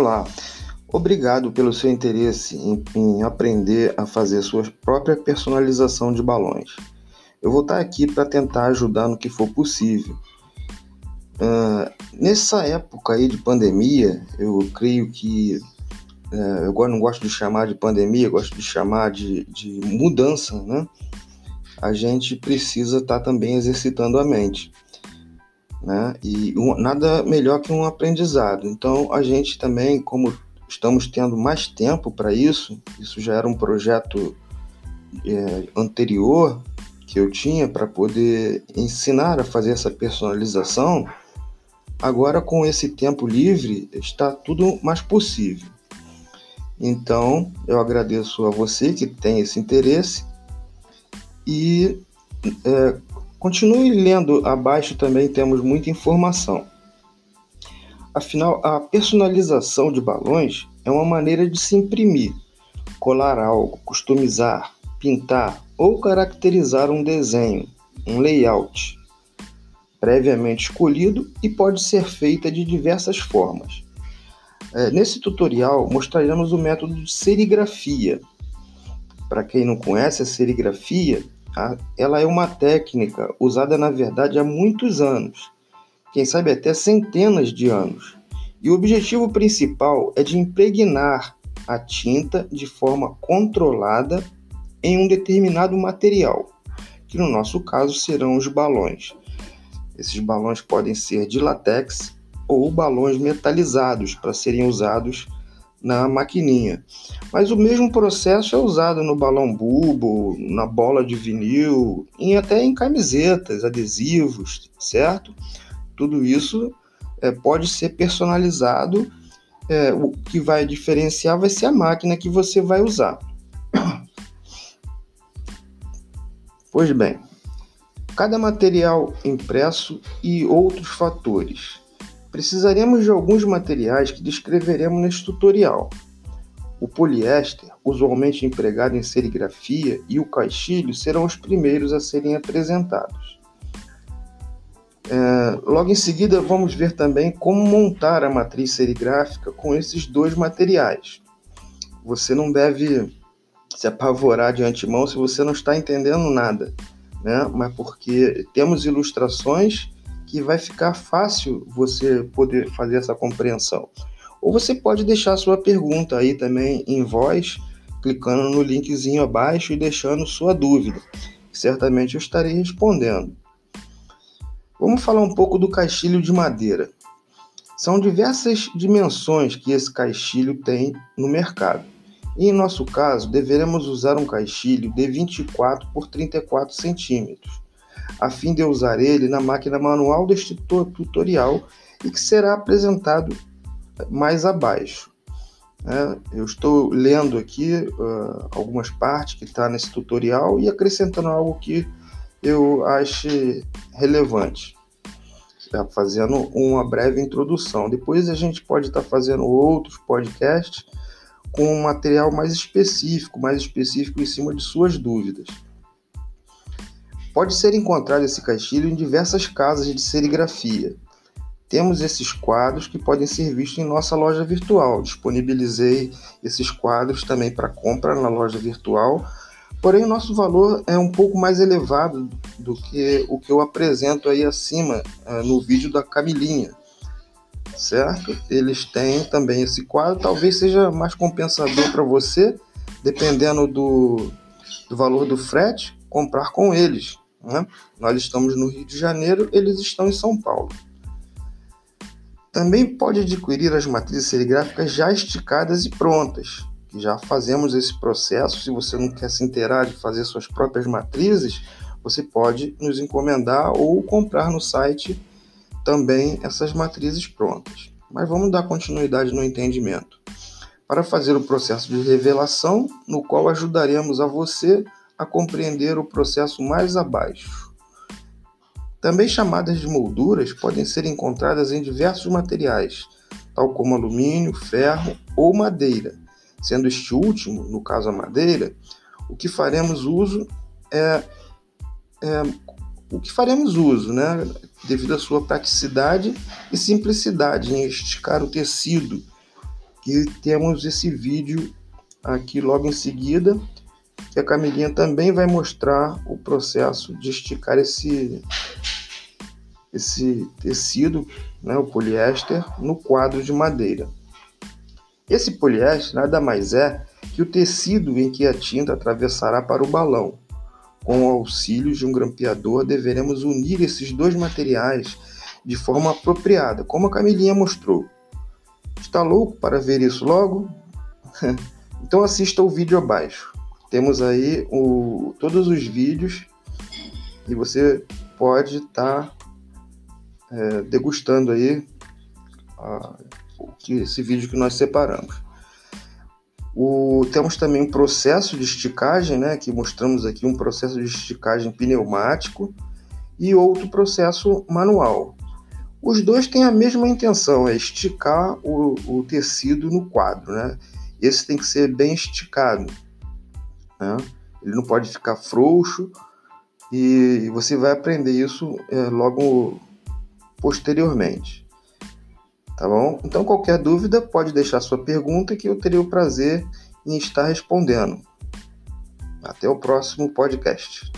Olá, obrigado pelo seu interesse em, em, aprender a fazer sua própria personalização de balões. Eu vou estar aqui para tentar ajudar no que for possível. Uh, nessa época aí de pandemia, eu creio que uh, eu não gosto de chamar de pandemia, gosto de chamar de, de mudança, né? A gente precisa estar também exercitando a mente né? E um, nada melhor que um aprendizado. Então, a gente também, como estamos tendo mais tempo para isso, isso já era um projeto é, anterior que eu tinha para poder ensinar a fazer essa personalização. Agora, com esse tempo livre, está tudo mais possível. Então, eu agradeço a você que tem esse interesse e é, Continue lendo abaixo também temos muita informação. Afinal, a personalização de balões é uma maneira de se imprimir, colar algo, customizar, pintar ou caracterizar um desenho, um layout, previamente escolhido e pode ser feita de diversas formas. É, nesse tutorial mostraremos o método de serigrafia. Para quem não conhece a serigrafia, ela é uma técnica usada na verdade há muitos anos, quem sabe até centenas de anos. E o objetivo principal é de impregnar a tinta de forma controlada em um determinado material, que no nosso caso serão os balões. Esses balões podem ser de látex ou balões metalizados para serem usados na maquininha. Mas o mesmo processo é usado no balão bulbo, na bola de vinil, e até em camisetas, adesivos, certo? Tudo isso é, pode ser personalizado. É, o que vai diferenciar vai ser a máquina que você vai usar. Pois bem, cada material impresso e outros fatores Precisaremos de alguns materiais que descreveremos neste tutorial. O poliéster, usualmente empregado em serigrafia, e o caixilho serão os primeiros a serem apresentados. É, logo em seguida, vamos ver também como montar a matriz serigráfica com esses dois materiais. Você não deve se apavorar de antemão se você não está entendendo nada, né? mas porque temos ilustrações que vai ficar fácil você poder fazer essa compreensão. Ou você pode deixar sua pergunta aí também em voz, clicando no linkzinho abaixo e deixando sua dúvida. Certamente eu estarei respondendo. Vamos falar um pouco do caixilho de madeira. São diversas dimensões que esse caixilho tem no mercado. E em nosso caso, deveremos usar um caixilho de 24 por 34 centímetros a fim de usar ele na máquina manual deste tutorial e que será apresentado mais abaixo. É, eu estou lendo aqui uh, algumas partes que está nesse tutorial e acrescentando algo que eu ache relevante, tá fazendo uma breve introdução. Depois a gente pode estar tá fazendo outros podcasts com um material mais específico, mais específico em cima de suas dúvidas. Pode ser encontrado esse caixilho em diversas casas de serigrafia. Temos esses quadros que podem ser vistos em nossa loja virtual. Disponibilizei esses quadros também para compra na loja virtual, porém o nosso valor é um pouco mais elevado do que o que eu apresento aí acima uh, no vídeo da Camilinha, certo? Eles têm também esse quadro, talvez seja mais compensador para você, dependendo do, do valor do frete, comprar com eles. Né? Nós estamos no Rio de Janeiro, eles estão em São Paulo. Também pode adquirir as matrizes serigráficas já esticadas e prontas, que já fazemos esse processo. Se você não quer se inteirar de fazer suas próprias matrizes, você pode nos encomendar ou comprar no site também essas matrizes prontas. Mas vamos dar continuidade no entendimento. Para fazer o processo de revelação, no qual ajudaremos a você a compreender o processo mais abaixo. Também chamadas de molduras podem ser encontradas em diversos materiais, tal como alumínio, ferro ou madeira. Sendo este último, no caso a madeira, o que faremos uso é, é o que faremos uso, né? Devido à sua praticidade e simplicidade em esticar o tecido E temos esse vídeo aqui logo em seguida, que a Camilinha também vai mostrar o processo de esticar esse, esse tecido, né, o poliéster, no quadro de madeira. Esse poliéster nada mais é que o tecido em que a tinta atravessará para o balão. Com o auxílio de um grampeador, deveremos unir esses dois materiais de forma apropriada, como a Camilinha mostrou. Está louco para ver isso logo? então assista o vídeo abaixo. Temos aí o, todos os vídeos e você pode estar tá, é, degustando aí a, esse vídeo que nós separamos. O, temos também um processo de esticagem, né, que mostramos aqui um processo de esticagem pneumático e outro processo manual. Os dois têm a mesma intenção, é esticar o, o tecido no quadro. Né? Esse tem que ser bem esticado. Né? Ele não pode ficar frouxo e você vai aprender isso é, logo posteriormente. Tá bom? Então, qualquer dúvida, pode deixar sua pergunta que eu terei o prazer em estar respondendo. Até o próximo podcast.